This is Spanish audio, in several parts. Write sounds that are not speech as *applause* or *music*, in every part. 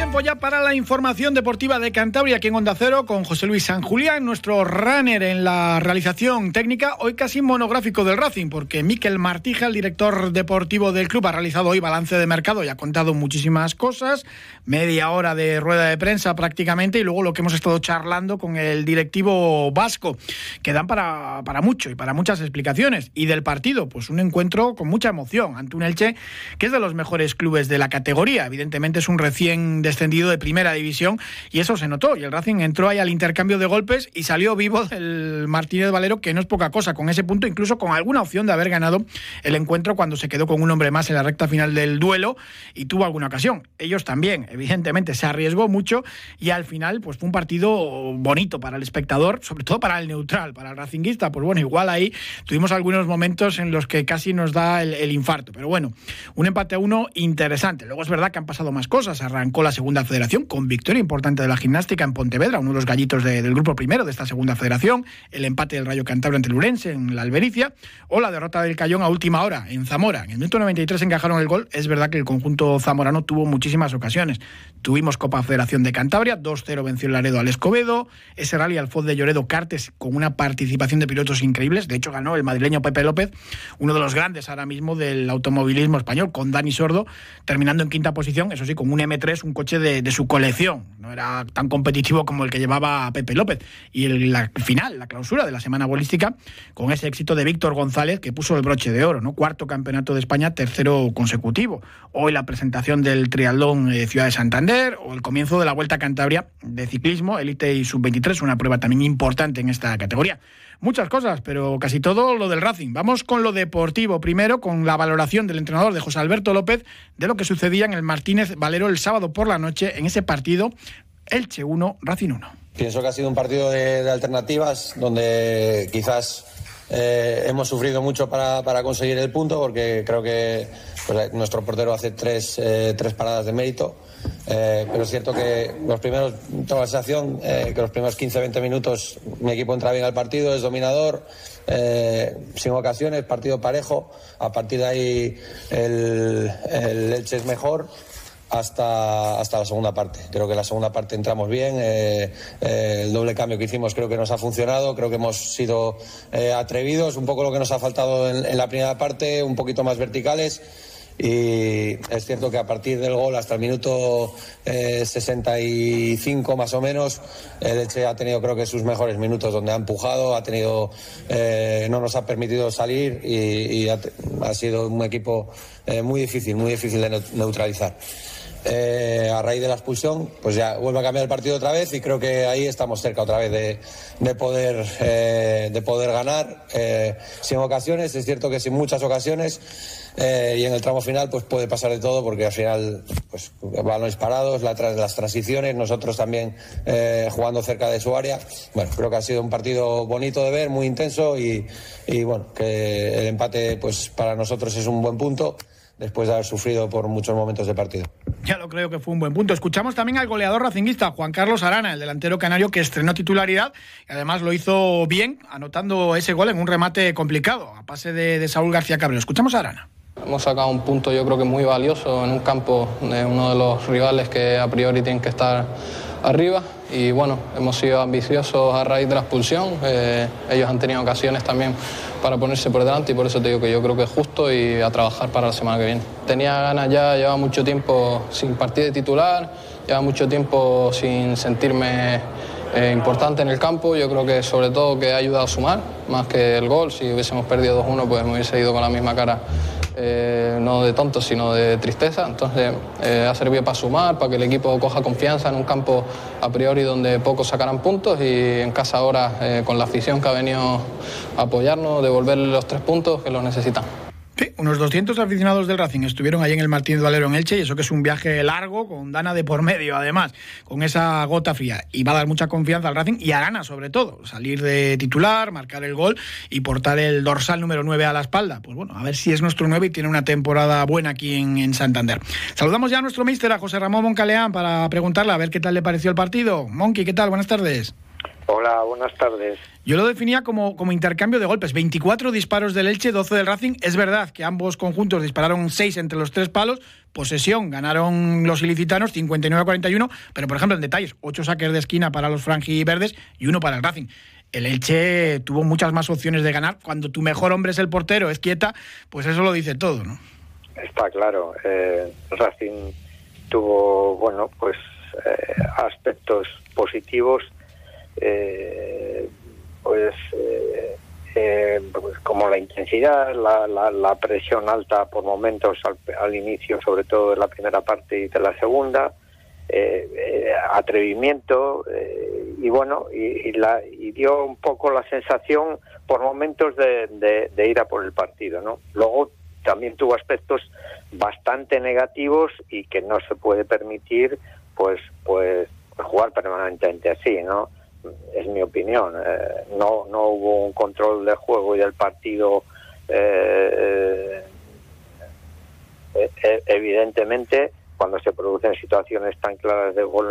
Tiempo ya para la información deportiva de Cantabria aquí en Onda Cero con José Luis San Julián, nuestro runner en la realización técnica, hoy casi monográfico del Racing, porque Miquel Martija, el director deportivo del club, ha realizado hoy balance de mercado y ha contado muchísimas cosas, media hora de rueda de prensa prácticamente, y luego lo que hemos estado charlando con el directivo vasco, que dan para, para mucho y para muchas explicaciones. Y del partido, pues un encuentro con mucha emoción ante un Elche que es de los mejores clubes de la categoría, evidentemente es un recién descendido de primera división y eso se notó. Y el Racing entró ahí al intercambio de golpes y salió vivo el Martínez Valero, que no es poca cosa con ese punto, incluso con alguna opción de haber ganado el encuentro cuando se quedó con un hombre más en la recta final del duelo y tuvo alguna ocasión. Ellos también, evidentemente, se arriesgó mucho y al final pues fue un partido bonito para el espectador, sobre todo para el neutral, para el racinguista. Pues bueno, igual ahí tuvimos algunos momentos en los que casi nos da el, el infarto. Pero bueno, un empate a uno interesante. Luego es verdad que han pasado más cosas arrancó la federación con victoria importante de la gimnástica en Pontevedra, uno de los gallitos del grupo primero de esta segunda federación, el empate del Rayo Cantabria ante el en la Albericia, o la derrota del Cayón a última hora en Zamora. En el minuto 93 encajaron el gol. Es verdad que el conjunto zamorano tuvo muchísimas ocasiones. Tuvimos Copa Federación de Cantabria, 2-0 venció el Laredo al Escobedo, ese rally al Foz de Lloredo Cartes con una participación de pilotos increíbles. De hecho, ganó el madrileño Pepe López, uno de los grandes ahora mismo del automovilismo español, con Dani Sordo, terminando en quinta posición, eso sí, con un M3 un coche de, su colección. No era tan competitivo como el que llevaba Pepe López. Y el, la final, la clausura de la semana bolística, con ese éxito de Víctor González, que puso el broche de oro, ¿no? Cuarto campeonato de España, tercero consecutivo. Hoy la presentación del triatlón eh, Ciudad de Santander, o el comienzo de la Vuelta a Cantabria de ciclismo, élite y sub-23, una prueba también importante en esta categoría muchas cosas, pero casi todo lo del Racing. Vamos con lo deportivo primero, con la valoración del entrenador de José Alberto López de lo que sucedía en el Martínez Valero el sábado por la noche en ese partido Elche 1, Racing 1. Pienso que ha sido un partido de, alternativas donde quizás eh, hemos sufrido mucho para, conseguir el punto porque creo que pues, nuestro portero hace tres, eh, tres paradas de mérito. Eh, pero es cierto que los primeros, tengo la sensación eh, que los primeros 15-20 minutos mi equipo entra bien al partido, es dominador, eh, sin ocasiones, partido parejo. A partir de ahí el, el Elche es mejor hasta, hasta la segunda parte. Creo que la segunda parte entramos bien. el doble cambio que hicimos creo que nos ha funcionado. Creo que hemos sido atrevidos. Un poco lo que nos ha faltado en, en la primera parte, un poquito más verticales y es cierto que a partir del gol hasta el minuto 65 eh, más o menos el Elche ha tenido creo que sus mejores minutos donde ha empujado ha tenido eh, no nos ha permitido salir y, ha, sido un equipo eh, muy difícil muy difícil de neutralizar a raíz de la expulsión, pues ya vuelve a cambiar el partido otra vez y creo que ahí estamos cerca otra vez de, de poder, de poder ganar sin ocasiones. Es cierto que sin muchas ocasiones, eh, y en el tramo final pues puede pasar de todo porque al final pues balones parados, las transiciones, nosotros también eh, jugando cerca de su área. Bueno, creo que ha sido un partido bonito de ver, muy intenso y, y bueno, que el empate pues para nosotros es un buen punto después de haber sufrido por muchos momentos de partido. Ya lo creo que fue un buen punto. Escuchamos también al goleador racinguista, Juan Carlos Arana, el delantero canario que estrenó titularidad y además lo hizo bien, anotando ese gol en un remate complicado, a pase de, de Saúl García Cabrera. Escuchamos a Arana. Hemos sacado un punto yo creo que muy valioso en un campo de uno de los rivales que a priori tienen que estar arriba y bueno, hemos sido ambiciosos a raíz de la expulsión. Eh, ellos han tenido ocasiones también para ponerse por delante y por eso te digo que yo creo que es justo y a trabajar para la semana que viene. Tenía ganas ya, llevaba mucho tiempo sin partir de titular, llevaba mucho tiempo sin sentirme eh, importante en el campo. Yo creo que sobre todo que ha ayudado a sumar más que el gol. Si hubiésemos perdido 2-1 pues me hubiese ido con la misma cara eh, no de tonto, sino de tristeza. Entonces eh, ha servido para sumar, para que el equipo coja confianza en un campo a priori donde pocos sacarán puntos y en casa ahora eh, con la afición que ha venido a apoyarnos, devolverle los tres puntos que los necesitan unos 200 aficionados del Racing estuvieron ahí en el Martínez Valero en Elche y eso que es un viaje largo con Dana de por medio, además, con esa gota fría. Y va a dar mucha confianza al Racing y a Gana sobre todo, salir de titular, marcar el gol y portar el dorsal número 9 a la espalda. Pues bueno, a ver si es nuestro 9 y tiene una temporada buena aquí en, en Santander. Saludamos ya a nuestro míster, a José Ramón Moncaleán, para preguntarle a ver qué tal le pareció el partido. Monqui, ¿qué tal? Buenas tardes. Hola, buenas tardes. Yo lo definía como, como intercambio de golpes. 24 disparos del Elche, 12 del Racing. Es verdad que ambos conjuntos dispararon 6 entre los tres palos. Posesión ganaron los ilicitanos 59-41. Pero, por ejemplo, en detalles, 8 saques de esquina para los verdes y uno para el Racing. El Elche tuvo muchas más opciones de ganar. Cuando tu mejor hombre es el portero, es quieta, pues eso lo dice todo, ¿no? Está claro. Eh, Racing tuvo, bueno, pues eh, aspectos positivos pues, eh, eh, pues, como la intensidad, la, la, presión alta por momentos al, inicio, sobre todo de la primera parte y de la segunda, atrevimiento y bueno, y, la, y dio un poco la sensación por momentos de, de, ir a por el partido, ¿no? Luego también tuvo aspectos bastante negativos y que no se puede permitir pues pues jugar permanentemente así, ¿no? Es mi opinión. Eh, no, no hubo un control del juego y del partido. Eh, eh, evidentemente, cuando se producen situaciones tan claras de gol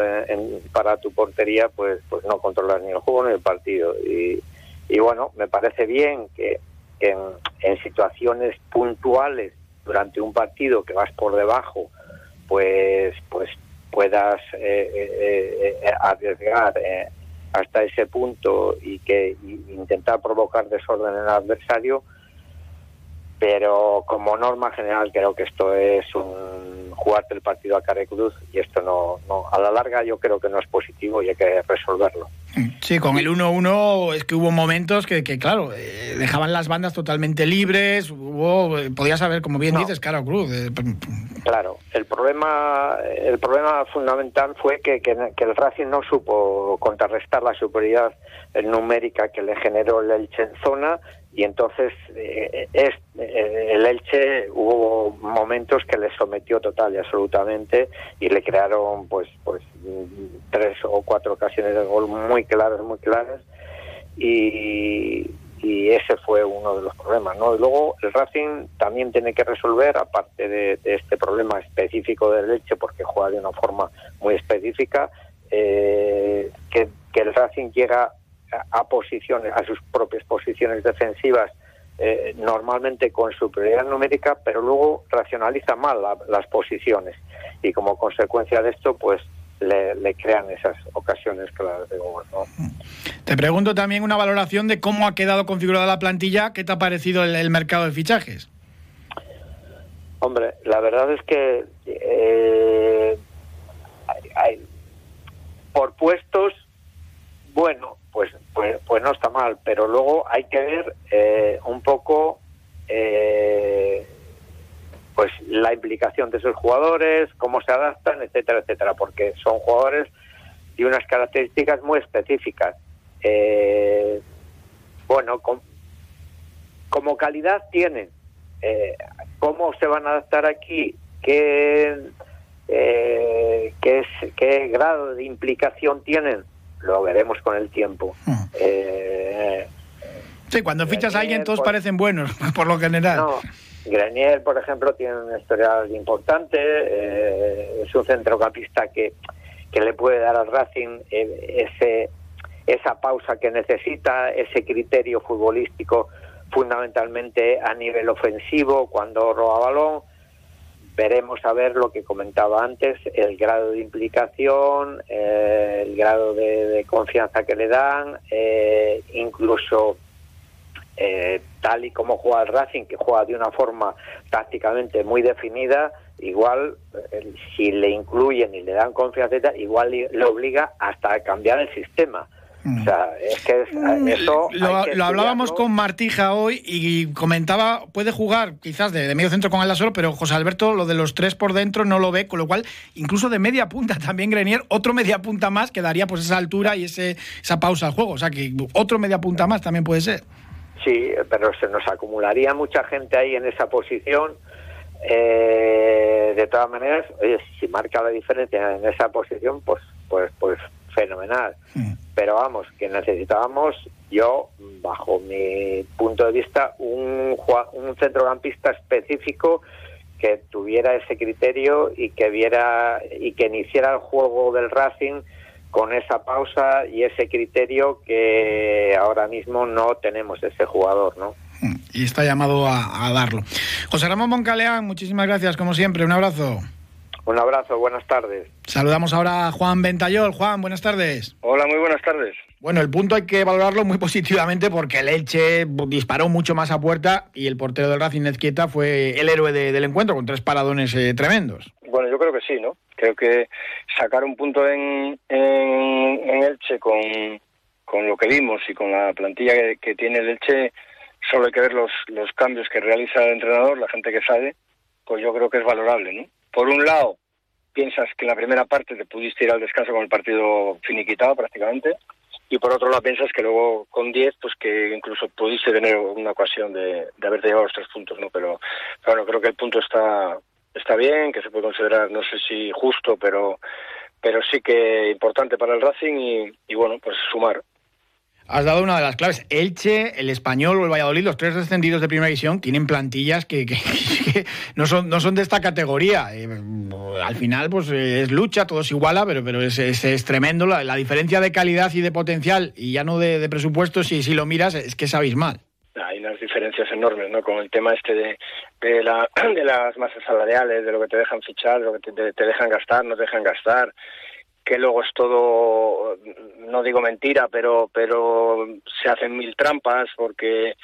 para tu portería, pues, pues no controlas ni el juego ni el partido. Y, y bueno, me parece bien que, en, en, situaciones puntuales durante un partido que vas por debajo, pues, pues puedas arriesgar hasta ese punto y que intentar provocar desorden en el adversario, pero como norma general creo que esto es un jugarte el partido a cara cruz y esto no, no a la larga yo creo que no es positivo y hay que resolverlo. Sí, con el 1-1 es que hubo momentos que, que claro, eh, dejaban las bandas totalmente libres, hubo, eh, podías saber, como bien dices, cara cruz. Eh, claro, el problema, el problema fundamental fue que, que, el Racing no supo contrarrestar la superioridad numérica que le generó el Elche en zona y entonces es, el Elche hubo momentos que le sometió total y absolutamente y le crearon pues pues tres o cuatro ocasiones de gol muy claras, muy claras, y, ese fue uno de los problemas, ¿no? Y luego el Racing también tiene que resolver, aparte de, este problema específico del Leche, porque juega de una forma muy específica, eh, que, el Racing llega a, posiciones, a sus propias posiciones defensivas, eh, normalmente con superioridad numérica, pero luego racionaliza mal las posiciones y como consecuencia de esto, pues le, crean esas ocasiones claras de gol. Te pregunto también una valoración de cómo ha quedado configurada la plantilla, ¿qué te ha parecido el, mercado de fichajes? Hombre, la verdad es que eh, hay, por puestos, bueno, pues, pues, pues no está mal, pero luego hay que ver eh, un poco eh, pues la implicación de esos jugadores, cómo se adaptan, etcétera, etcétera, porque son jugadores de unas características muy específicas. Eh, bueno, como calidad tienen, eh, cómo se van a adaptar aquí, qué, eh, qué grado de implicación tienen, lo veremos con el tiempo. Hmm. sí, cuando fichas a alguien todos parecen buenos, *laughs* por lo general. No, Grenier, por ejemplo, tiene una historia importante, eh, es un centrocampista que, que le puede dar al Racing eh, ese, esa pausa que necesita, ese criterio futbolístico fundamentalmente a nivel ofensivo cuando roba balón. Veremos a ver lo que comentaba antes, el grado de implicación, eh, el grado de, confianza que le dan, incluso eh, tal y como juega el Racing, que juega de una forma tácticamente muy definida, igual eh, si le incluyen y le dan confianza, igual le obliga hasta a cambiar el sistema. O sea, es que mm, eso lo, hablábamos con Martija hoy y comentaba, puede jugar quizás de, medio centro con solo, pero José Alberto lo de los tres por dentro no lo ve, con lo cual incluso de media punta *laughs* también Grenier, otro media punta más que daría pues esa altura y ese, esa pausa al juego. O sea que otro media punta más también puede ser. Sí, pero se nos acumularía mucha gente ahí en esa posición. Eh, de todas maneras, si marca la diferencia en esa posición, pues, pues, pues fenomenal. Mm. Pero vamos, que necesitábamos, yo, bajo mi punto de vista, un, un centrocampista específico que tuviera ese criterio y que viera y que iniciara el juego del Racing con esa pausa y ese criterio que ahora mismo no tenemos ese jugador, ¿no? Mm, y está llamado a, a darlo. José Ramón Moncaleán, muchísimas gracias, como siempre, un abrazo. Un abrazo, buenas tardes. Saludamos ahora a Juan Ventayol. Juan, buenas tardes. Hola, muy buenas tardes. Bueno, el punto hay que valorarlo muy *laughs* positivamente porque el Elche disparó mucho más a puerta y el portero del Racing Nezquieta fue el héroe del encuentro con tres paradones eh, tremendos. Bueno, yo creo que sí, ¿no? Creo que sacar un punto en, en, Elche con, con, lo que vimos y con la plantilla que, que, tiene el Elche, solo hay que ver los, los cambios que realiza el entrenador, la gente que sale, pues yo creo que es valorable, ¿no? Por un lado, piensas que en la primera parte te pudiste ir al descanso con el partido finiquitado prácticamente, y por otro lado piensas que luego con 10, pues que incluso pudiste tener una ocasión de, de haberte llevado los tres puntos, ¿no? Pero, bueno, creo que el punto está, está bien, que se puede considerar, no sé si justo, pero, pero sí que importante para el Racing y, y bueno, pues sumar has dado una de las claves. Elche, el Español o el Valladolid, los tres descendidos de primera división, tienen plantillas *laughs* que, no, son, no son de esta categoría. Eh, al final, pues eh, es lucha, todo se iguala, pero, pero es, es, tremendo. La, diferencia de calidad y de potencial, y ya no de, presupuesto, si, si lo miras, es que es abismal. Hay unas diferencias enormes, ¿no? Con el tema este de, de, la, *clears throat* de las masas salariales, de lo que te dejan fichar, de lo que te, te dejan gastar, no te dejan gastar que luego es todo, no digo mentira, pero, pero se hacen mil trampas porque,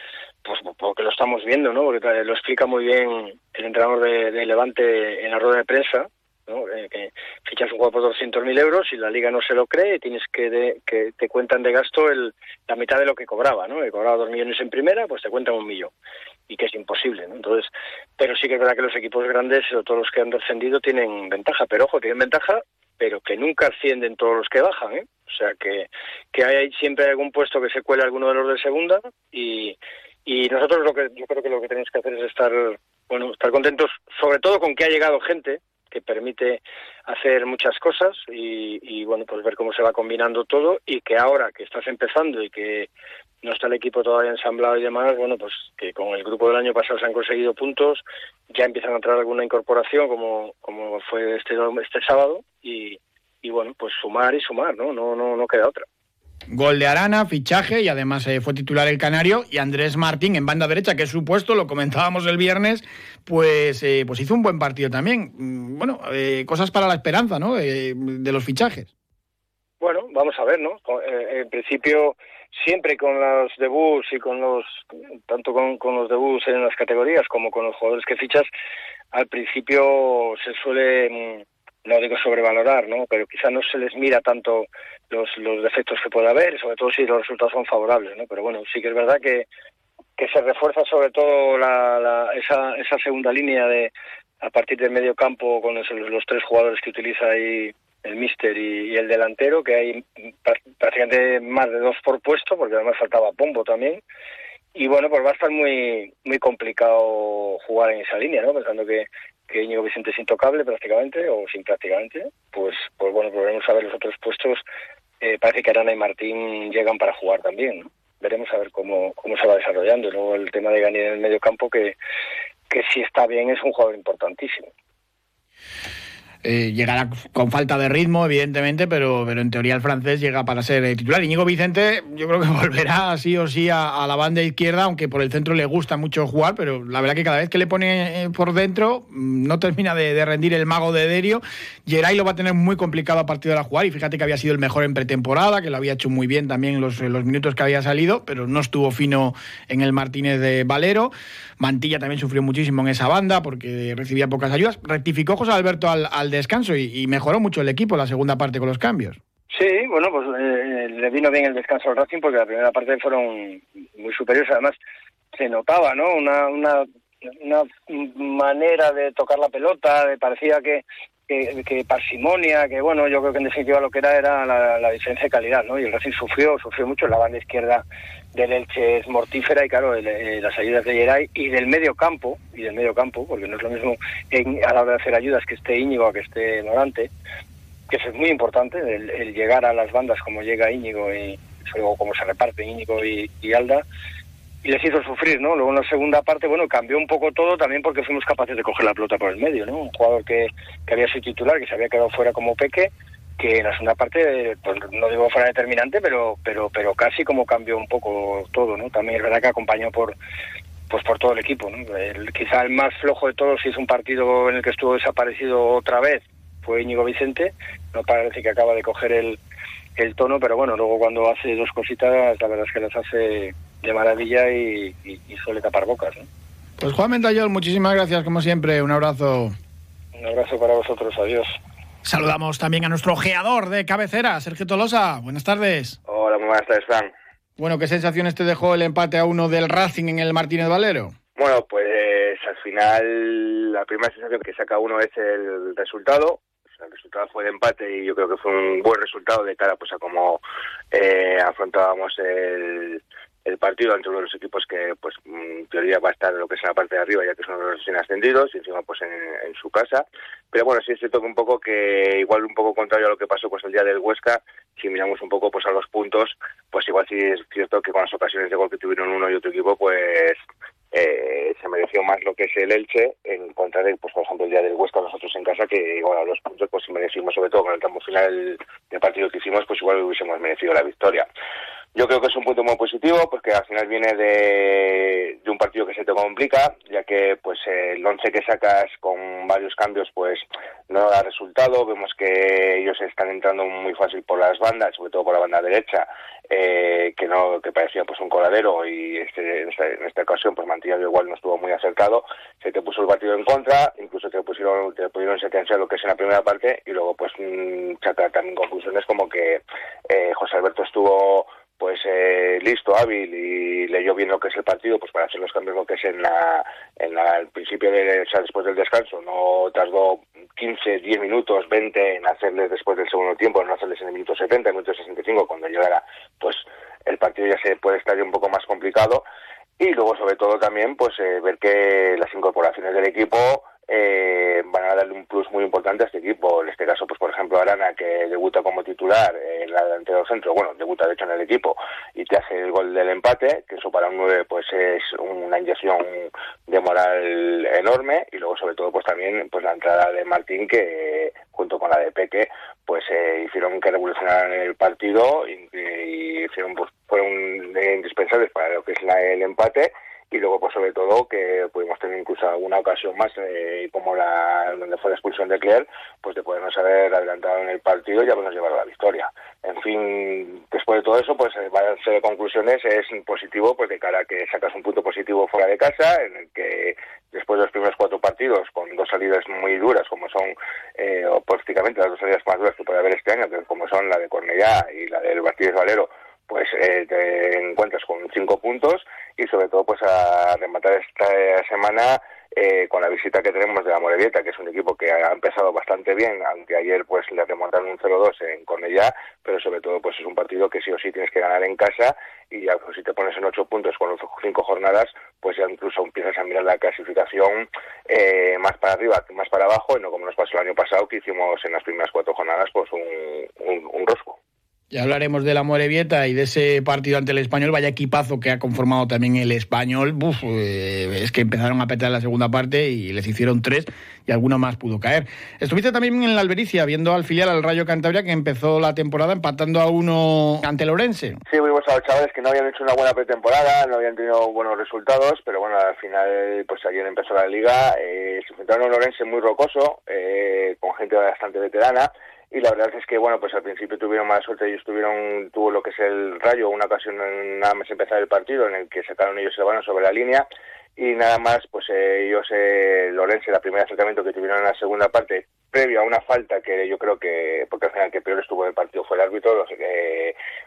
pues porque lo estamos viendo, ¿no? Porque lo explica muy bien el entrenador de, Levante en la rueda de prensa. Eh, que fichas un juego por 200.000 euros y la liga no se lo cree y tienes que, que te cuentan de gasto el, la mitad de lo que cobraba, ¿no? Que cobraba dos millones en primera, pues te cuentan un millón y que es imposible, ¿no? Entonces, pero sí que es verdad que los equipos grandes, o todos los que han descendido, tienen ventaja, pero ojo, tienen ventaja pero que nunca ascienden todos los que bajan, ¿eh? O sea, que, que hay siempre algún puesto que se cuele alguno de los de segunda y, y nosotros lo que yo creo que lo que tenemos que hacer es estar bueno estar contentos sobre todo con que ha llegado gente que permite hacer muchas cosas y, y, bueno pues ver cómo se va combinando todo y que ahora que estás empezando y que no está el equipo todavía ensamblado y demás bueno pues que con el grupo del año pasado se han conseguido puntos ya empiezan a entrar alguna incorporación como como fue este este sábado y, y bueno pues sumar y sumar no no no no queda otra Gol de Arana, fichaje y además eh, fue titular el Canario y Andrés Martín en banda derecha, que es su puesto, lo comentábamos el viernes, pues, eh, pues hizo un buen partido también. Mm, bueno, eh, cosas para la esperanza, ¿no? de los fichajes. Bueno, vamos a ver, ¿no? en principio, siempre con los debuts y con los, tanto con, con los debuts en las categorías como con los jugadores que fichas, al principio se suele mm, no digo sobrevalorar, ¿no? Pero quizá no se les mira tanto los, los defectos que pueda haber, sobre todo si los resultados son favorables, ¿no? Pero bueno, sí que es verdad que, que se refuerza sobre todo la, la, esa, esa segunda línea de a partir del medio campo con los, los tres jugadores que utiliza ahí el míster y, el delantero, que hay prácticamente más de dos por puesto, porque además faltaba Pombo también. Y bueno, pues va a estar muy muy complicado jugar en esa línea, ¿no? Pensando que, que Íñigo Vicente es intocable prácticamente o sin prácticamente, pues, pues bueno, volveremos a ver los otros puestos. Eh, parece que Arana y Martín llegan para jugar también. Veremos a ver cómo, cómo se va desarrollando. luego el tema de Gani en el medio campo, que, que si está bien es un jugador importantísimo. Eh, llegará con falta de ritmo, evidentemente, pero, pero en teoría el francés llega para ser eh, titular. Íñigo Vicente, yo creo que *laughs* volverá sí o sí a, la banda izquierda, aunque por el centro le gusta mucho jugar, pero la verdad que cada vez que le pone eh, por dentro mm, no termina de, rendir el mago de Derio. Geray lo va a tener muy complicado a partir de la jugar y fíjate que había sido el mejor en pretemporada, que lo había hecho muy bien también los, los minutos que había salido, pero no estuvo fino en el Martínez de Valero. Mantilla también sufrió muchísimo en esa banda porque recibía pocas ayudas. Rectificó José Alberto al, al descanso y, mejoró mucho el equipo la segunda parte con los cambios. Sí, bueno, pues eh, le vino bien el descanso al Racing porque la primera parte fueron muy superiores. Además, se notaba, ¿no? Una, una, una manera de tocar la pelota, de parecía que, que, parsimonia, que bueno, yo creo que en definitiva lo que era era la, diferencia de calidad, ¿no? Y el Racing sufrió, sufrió mucho, la banda izquierda del Elche es mortífera y claro, eh, las ayudas de Geray y del medio campo, y del medio campo, porque no es lo mismo a la hora de hacer ayudas que esté Íñigo a que esté Morante, que eso es muy importante, el, llegar a las bandas como llega Íñigo y como se reparte Íñigo y Alda, y les hizo sufrir, ¿no? Luego en la segunda parte, bueno, cambió un poco todo también porque fuimos capaces de coger la pelota por el medio, ¿no? Un jugador que, que había sido titular, que se había quedado fuera como Peque, que en la segunda parte, pues no digo fuera determinante, pero, pero, pero casi como cambió un poco todo, ¿no? También es verdad que acompañó por, pues por todo el equipo, ¿no? quizá el más flojo de todos, si es un partido en el que estuvo desaparecido otra vez, fue Íñigo Vicente, no parece que acaba de coger el, el tono, pero bueno, luego cuando hace dos cositas, la verdad es que las hace de maravilla y, suele tapar bocas. ¿no? Pues Juan Mendayol, muchísimas gracias como siempre, un abrazo. Un abrazo para vosotros, adiós. Saludamos también a nuestro ojeador de cabecera, Sergio Tolosa. Buenas tardes. Hola, muy buenas tardes, Fran. Bueno, ¿qué sensaciones te dejó el empate a uno del Racing en el Martínez Valero? Bueno, pues al final la primera sensación que saca uno es el resultado. el resultado fue de empate y yo creo que fue un buen resultado de cara pues a cómo eh, afrontábamos el, el partido entre uno de los equipos que, pues, en teoría va a estar en lo que es la parte de arriba, ya que son los recién ascendidos, y encima, pues, en, su casa. Pero bueno, sí es cierto que un poco que, igual un poco contrario a lo que pasó, pues, el día del Huesca, si miramos un poco, pues, a los puntos, pues igual sí es cierto que con las ocasiones de gol que tuvieron uno y otro equipo, pues, eh, se mereció más lo que es el Elche en contra de, pues, por ejemplo, el día del Huesca nosotros en casa, que igual a los puntos, pues, merecimos, sobre todo con el campo final del partido que hicimos, pues, igual hubiésemos merecido la victoria. Yo creo que es un punto muy positivo porque al final viene de, un partido que se te complica, ya que pues el once que sacas con varios cambios pues no da resultado. Vemos que ellos están entrando muy fácil por las bandas, sobre todo por la banda derecha, eh, que no que parecía pues un coladero y este, en, esta, ocasión pues Mantilla igual no estuvo muy acercado. Se te puso el partido en contra, incluso te pusieron te pudieron sentenciar lo que es en la primera parte y luego pues mm, sacar también conclusiones como que eh, José Alberto estuvo pues eh, listo, hábil y leyó bien lo que es el partido, pues para hacer los cambios lo que es en la, en la, al principio de, o después del descanso, no tardó 15, 10 minutos, 20 en hacerles después del segundo tiempo, no hacerles en el minuto 70, en el minuto 65, cuando llegara, pues el partido ya se puede estar un poco más complicado. Y luego sobre todo también pues eh, ver que las incorporaciones del equipo eh, van a darle un plus muy importante a este equipo. En este caso, pues por ejemplo, Arana, que debuta como titular en la delantera del centro, bueno, debuta de hecho en el equipo y te hace el gol del empate, que eso para un 9 pues es una inyección de moral enorme. Y luego sobre todo pues también pues la entrada de Martín que junto con la de Peque pues eh, hicieron que revolucionaran el partido y, hicieron pues fueron indispensables para lo que es el empate y luego pues sobre todo que pudimos tener incluso alguna ocasión más eh, como la donde fue la expulsión de Claire pues de podernos haber adelantado en el partido y habernos llevado a la victoria. En fin después de todo eso pues eh, balance de conclusiones. Es positivo pues de cara a que sacas un punto positivo fuera de casa en el que después de los primeros cuatro partidos con dos salidas muy duras como son eh, o prácticamente las dos salidas más duras que puede haber este año que como son la de Cornellá y la del Bastíes Valero pues eh, te encuentras con cinco puntos y sobre todo pues a rematar esta semana eh, con la visita que tenemos de la Morevieta, que es un equipo que ha empezado bastante bien, aunque ayer pues le remontaron un 0-2 en Cornellá, pero sobre todo pues es un partido que sí o sí tienes que ganar en casa y pues, si te pones en ocho puntos con cinco jornadas, pues ya incluso empiezas a mirar la clasificación eh, más para arriba más para abajo y no como nos pasó el año pasado que hicimos en las primeras cuatro jornadas pues un, un rosco. Ya hablaremos de la Morevieta y de ese partido ante el Español. Vaya equipazo que ha conformado también el Español. Eh, es que empezaron a petar la segunda parte y les hicieron tres y alguno más pudo caer. Estuviste también en la Albericia viendo al filial al Rayo Cantabria que empezó la temporada empatando a uno ante Lorense. Sí, vimos a los chavales que no habían hecho una buena pretemporada, no habían tenido buenos resultados, pero bueno, al final, pues ayer empezó la liga. Eh, se enfrentaron a un Lorense muy rocoso, eh, con gente bastante veterana y la verdad es que bueno pues al principio tuvieron mala suerte ellos tuvieron tuvo lo que es el rayo una ocasión nada más empezar el partido en el que sacaron ellos el balón sobre la línea y nada más pues eh, ellos eh, Lorenzo la primer acercamiento que tuvieron en la segunda parte previo a una falta que yo creo que, porque al final que peor estuvo en el partido fue el árbitro,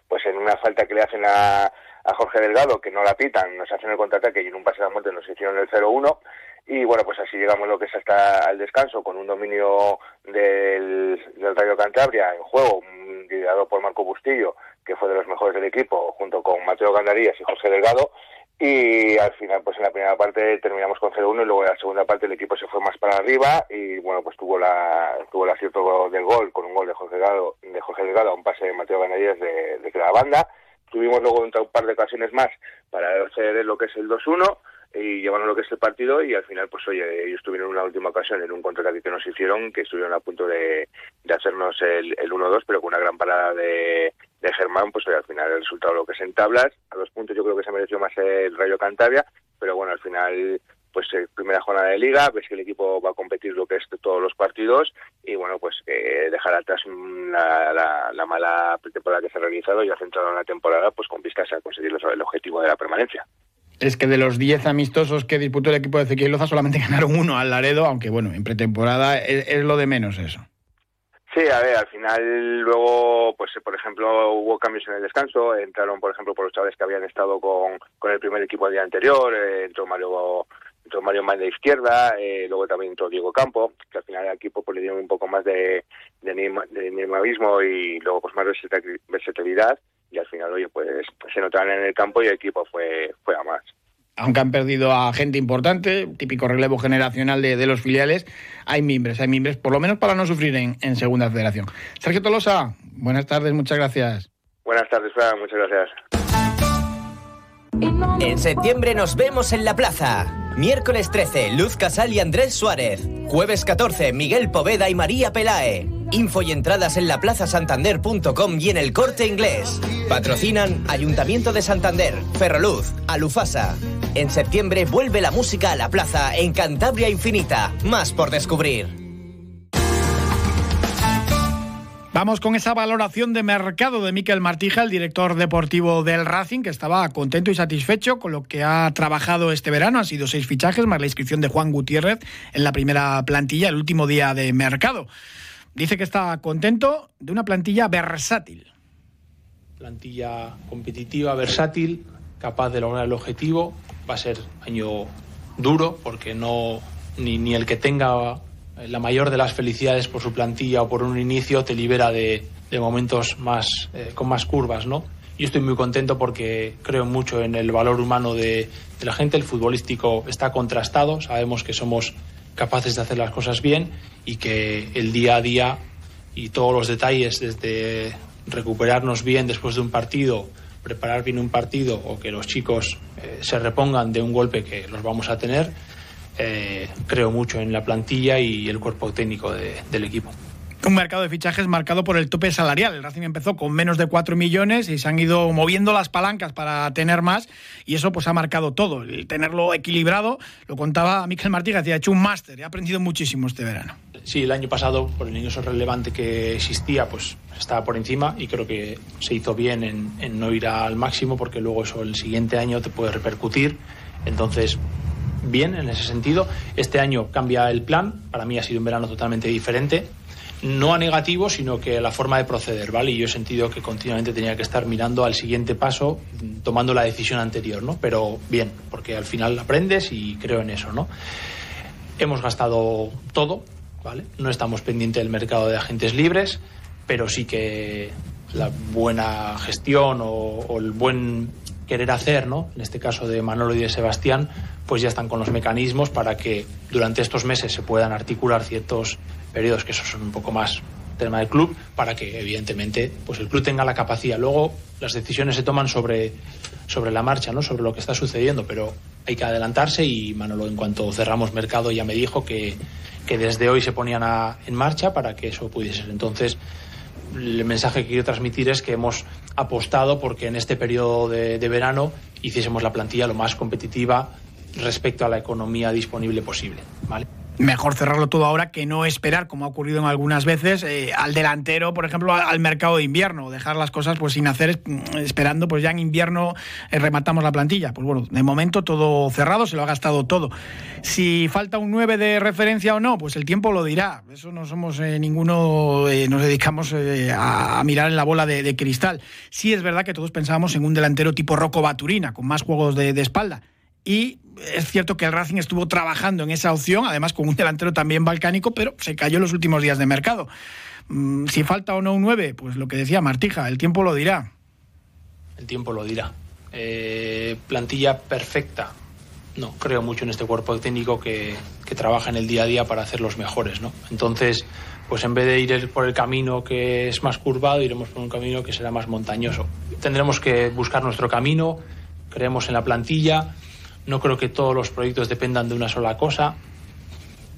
pues en una falta que le hacen a, a Jorge Delgado, que no la pitan, nos hacen el contraataque y en un pase de la muerte nos hicieron el 0-1 y bueno, pues así llegamos lo que es hasta el descanso con un dominio del, del Rayo Cantabria en juego, liderado por Marco Bustillo, que fue de los mejores del equipo, junto con Mateo Gandarías y José Delgado, y al final pues en la primera parte terminamos con 0-1 y luego en la segunda parte el equipo se fue más para arriba y bueno pues tuvo la tuvo el acierto del gol con un gol de José Delgado de José Delgado a un pase de Mateo Gandarías de, de la banda. Tuvimos luego un par de ocasiones más para hacer lo que es el 2-1 y llevaron lo que es el partido y al final pues oye ellos tuvieron una última ocasión en un contraataque que nos hicieron que estuvieron a punto de, hacernos el, el 1-2 pero con una gran parada de, de Germán pues oye, al final el resultado lo que es en tablas a dos puntos yo creo que se mereció más el Rayo Cantabria pero bueno al final pues eh, primera jornada de liga, ves que el equipo va a competir lo que es todos los partidos y bueno, pues eh, dejar atrás la, la, la mala temporada que se ha realizado y ha centrado en la temporada pues con vistas a conseguir el objetivo de la permanencia es que de los 10 amistosos que disputó el equipo de Ezequiel Loza solamente ganaron uno al Laredo, aunque bueno, en pretemporada es, lo de menos eso. Sí, a ver, al final luego, pues por ejemplo, hubo cambios en el descanso, entraron por ejemplo por los chavales que habían estado con, con el primer equipo el día anterior, eh, entró Mario entró Mario Man de izquierda, eh, luego también entró Diego Campo, que al final al equipo pues, le dio un poco más de, de, de y luego pues más versatilidad y al final, oye, pues se notaban en el campo y el equipo fue, fue a más. Aunque han perdido a gente importante, típico relevo generacional de, de los filiales, hay mimbres, hay mimbres, por lo menos para no sufrir en, en Segunda Federación. Sergio Tolosa, buenas tardes, muchas gracias. Buenas tardes, Fran, muchas gracias. En septiembre nos vemos en la plaza. Miércoles 13, Luz Casal y Andrés Suárez. Jueves 14, Miguel Poveda y María Pelae. Info y entradas en laplazasantander.com y en el corte inglés. Patrocinan Ayuntamiento de Santander, Ferroluz, Alufasa. En septiembre vuelve la música a la plaza en Cantabria Infinita. Más por descubrir. Vamos con esa valoración de mercado de Miquel Martija, el director deportivo del Racing, que estaba contento y satisfecho con lo que ha trabajado este verano. Han sido seis fichajes, más la inscripción de Juan Gutiérrez en la primera plantilla, el último día de mercado. Dice que está contento de una plantilla versátil. Plantilla competitiva, versátil, capaz de lograr el objetivo. Va a ser año duro porque no ni, ni el que tenga la mayor de las felicidades por su plantilla o por un inicio te libera de, momentos más, eh, con más curvas, ¿no? Yo estoy muy contento porque creo mucho en el valor humano de, la gente. El futbolístico está contrastado, sabemos que somos capaces de hacer las cosas bien y que el día a día y todos los detalles, desde recuperarnos bien después de un partido, preparar bien un partido o que los chicos eh, se repongan de un golpe que los vamos a tener, eh, creo mucho en la plantilla y el cuerpo técnico del equipo. Un mercado de fichajes marcado por el tope salarial. El Racing empezó con menos de 4 millones y se han ido moviendo las palancas para tener más y eso pues ha marcado todo. El tenerlo equilibrado, lo contaba Miquel Martí, que ha hecho un máster, he aprendido muchísimo este verano. Sí, el año pasado, por el ingreso relevante que existía, pues estaba por encima y creo que se hizo bien en, en no ir al máximo porque luego eso el siguiente año te puede repercutir. Entonces, bien en ese sentido. Este año cambia el plan, para mí ha sido un verano totalmente diferente, no a negativo, sino que la forma de proceder, ¿vale? Y yo he sentido que continuamente tenía que estar mirando al siguiente paso, tomando la decisión anterior, ¿no? Pero bien, porque al final aprendes y creo en eso, ¿no? Hemos gastado todo, ¿vale? No estamos pendientes del mercado de agentes libres, pero sí que la buena gestión o el buen querer hacer, ¿no? en este caso de Manolo y de Sebastián, pues ya están con los mecanismos para que durante estos meses se puedan articular ciertos periodos que son un poco más tema del club para que evidentemente pues el club tenga la capacidad. Luego las decisiones se toman sobre sobre la marcha no sobre lo que está sucediendo pero hay que adelantarse y Manolo en cuanto cerramos mercado ya me dijo que, que desde hoy se ponían en marcha para que eso pudiese ser. Entonces el mensaje que quiero transmitir es que hemos apostado porque en este periodo de, verano hiciésemos la plantilla lo más competitiva respecto a la economía disponible posible. ¿vale? Mejor cerrarlo todo ahora que no esperar, como ha ocurrido en algunas veces, eh, al delantero, por ejemplo, al, mercado de invierno, dejar las cosas pues sin hacer, mm, esperando, pues ya en invierno eh, rematamos la plantilla. Pues bueno, de momento todo cerrado, se lo ha gastado todo. Si falta un 9 de referencia o no, pues el tiempo lo dirá. Eso no somos eh, ninguno, nos dedicamos a, mirar en la bola de, cristal. Sí es verdad que todos pensábamos en un delantero tipo Rocco Baturina, con más juegos de, de espalda. Y es cierto que el Racing estuvo trabajando en esa opción, además con un delantero también balcánico, pero se cayó en los últimos días de mercado. Mm, si falta o no un 9, pues lo que decía Martija, el tiempo lo dirá. El tiempo lo dirá. Eh, plantilla perfecta. No, creo mucho en este cuerpo técnico que, que trabaja en el día a día para hacer los mejores, ¿no? Entonces, pues en vez de ir por el camino que es más curvado, iremos por un camino que será más montañoso. Tendremos que buscar nuestro camino, creemos en la plantilla, no creo que todos los proyectos dependan de una sola cosa.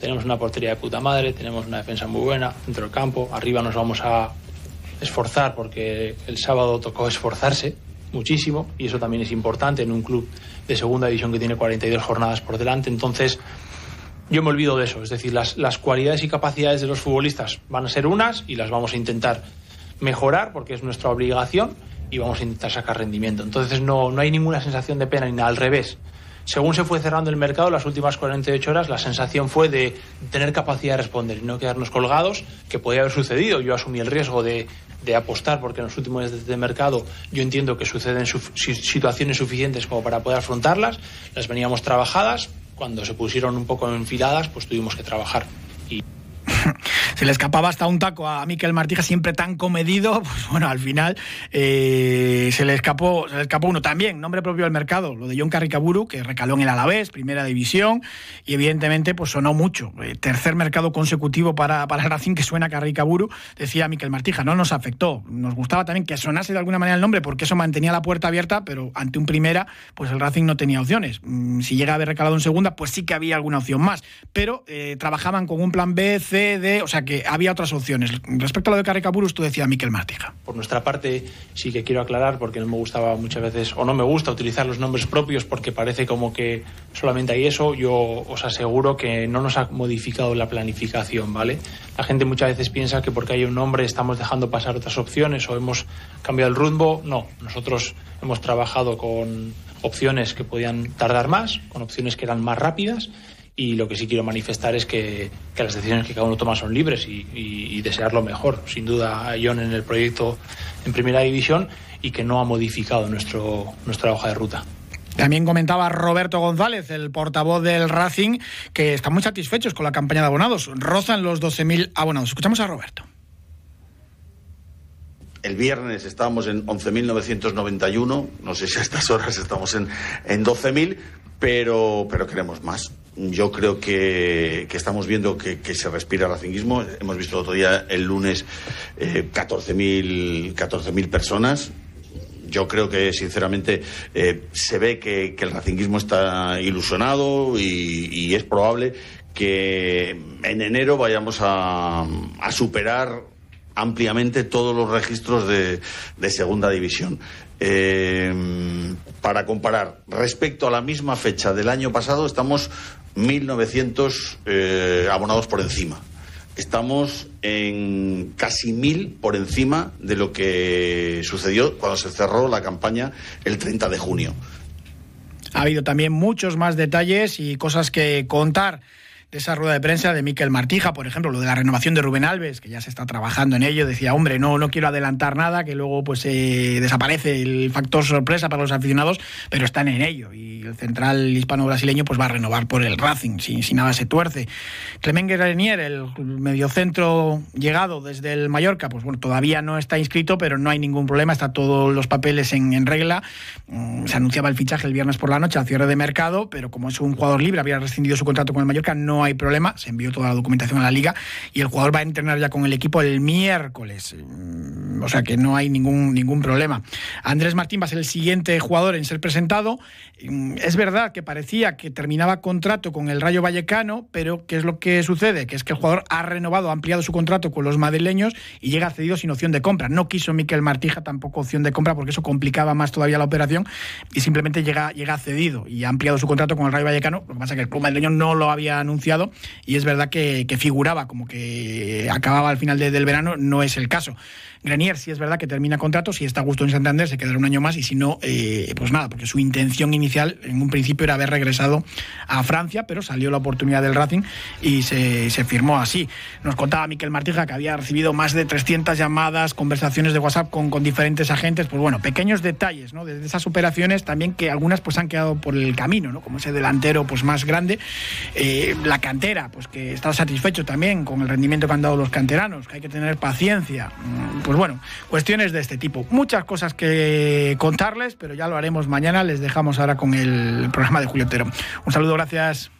Tenemos una portería de puta madre, tenemos una defensa muy buena dentro del campo. Arriba nos vamos a esforzar porque el sábado tocó esforzarse muchísimo y eso también es importante en un club de segunda división que tiene 42 jornadas por delante. Entonces, yo me olvido de eso. Es decir, las, cualidades y capacidades de los futbolistas van a ser unas y las vamos a intentar mejorar porque es nuestra obligación y vamos a intentar sacar rendimiento. Entonces, no, no hay ninguna sensación de pena ni nada, al revés según se fue cerrando el mercado, las últimas 48 horas, la sensación fue de tener capacidad de responder y no quedarnos colgados, que podía haber sucedido. Yo asumí el riesgo de, apostar porque en los últimos días de mercado yo entiendo que suceden situaciones suficientes como para poder afrontarlas. Las veníamos trabajadas. Cuando se pusieron un poco enfiladas, pues tuvimos que trabajar. *laughs* se le escapaba hasta un taco a Miquel Martija, siempre tan comedido, *laughs* pues bueno, al final eh, se le escapó se le escapó uno también, nombre propio del mercado, lo de John Carricaburu, que recaló en el Alavés, primera división, y evidentemente pues sonó mucho. Eh, tercer mercado consecutivo para, para Racing que suena Carricaburu, decía Miquel Martija, no nos afectó. Nos gustaba también que sonase de alguna manera el nombre, porque eso mantenía la puerta abierta, pero ante un primera, pues el Racing no tenía opciones. Mm, si llega a haber recalado en segunda, pues sí que había alguna opción más. Pero eh, trabajaban con un plan B, C, O sea que había otras opciones. Respecto a lo de Carricaburus, tú decías Miquel Martija. Por nuestra parte, sí que quiero aclarar, porque no me gustaba muchas veces, o no me gusta utilizar los nombres propios porque parece como que solamente hay eso. Yo os aseguro que no nos ha modificado la planificación, ¿vale? La gente muchas veces piensa que porque hay un nombre estamos dejando pasar otras opciones o hemos cambiado el rumbo. No, nosotros hemos trabajado con opciones que podían tardar más, con opciones que eran más rápidas y lo que sí quiero manifestar es que, las decisiones que cada uno toma son libres y, desear lo mejor. Sin duda a John en el proyecto en primera división y que no ha modificado nuestro, nuestra hoja de ruta. También comentaba Roberto González, el portavoz del Racing, que están muy satisfechos con la campaña de abonados. Rozan los 12.000 abonados. Escuchamos a Roberto. El viernes estábamos en 11.991, no sé si a estas horas estamos en, en 12.000, pero, pero queremos más. Yo creo que, estamos viendo que, se respira el racinguismo. Hemos visto el otro día, el lunes, eh, 14.000 personas. Yo creo que, sinceramente, eh, se ve que, el racinguismo está ilusionado y, es probable que en enero vayamos a, superar ampliamente todos los registros de, segunda división. Eh, para comparar, respecto a la misma fecha del año pasado, estamos 1.900 eh, abonados por encima. Estamos en casi 1.000 por encima de lo que sucedió cuando se cerró la campaña el 30 de junio. Ha habido también muchos más detalles y cosas que contar de esa rueda de prensa de Miquel Martija, por ejemplo, lo de la renovación de Rubén Alves, que ya se está trabajando en ello, decía, hombre, no, no quiero adelantar nada, que luego pues eh, desaparece el factor sorpresa para los aficionados, pero están en ello. Y el central hispano-brasileño pues va a renovar por el Racing, si, si nada se tuerce. Clemen Guerrenier, el mediocentro llegado desde el Mallorca, pues bueno, todavía no está inscrito, pero no hay ningún problema, está todos los papeles en, en regla. Mm, se anunciaba el fichaje el viernes por la noche al cierre de mercado, pero como es un jugador libre, había rescindido su contrato con el Mallorca, no hay problema, se envió toda la documentación a la liga y el jugador va a entrenar ya con el equipo el miércoles. Mm, o sea que no hay ningún, ningún problema. Andrés Martín va a ser el siguiente jugador en ser presentado. Mm, es verdad que parecía que terminaba contrato con el Rayo Vallecano, pero ¿qué es lo que sucede? Que es que el jugador ha renovado, ha ampliado su contrato con los madrileños y llega cedido sin opción de compra. No quiso Miquel Martija tampoco opción de compra porque eso complicaba más todavía la operación y simplemente llega, llega cedido y ha ampliado su contrato con el Rayo Vallecano. Lo que pasa es que el club madrileño no lo había anunciado y es verdad que, figuraba como que acababa al final del verano, no es el caso. Grenier sí es verdad que termina contrato, si está a gusto en Santander se quedará un año más y si no, eh, pues nada, porque su intención inicial en un principio era haber regresado a Francia, pero salió la oportunidad del Racing y se, firmó así. Nos contaba Miquel Martija que había recibido más de 300 llamadas, conversaciones de WhatsApp con, con diferentes agentes, pues bueno, pequeños detalles, ¿no? De esas operaciones también que algunas pues han quedado por el camino, ¿no? Como ese delantero pues más grande, eh, la cantera, pues que está satisfecho también con el rendimiento que han dado los canteranos, que hay que tener paciencia. Mm, pues bueno, cuestiones de este tipo. Muchas cosas que contarles, pero ya lo haremos mañana. Les dejamos ahora con el programa de Julio Otero. Un saludo, gracias.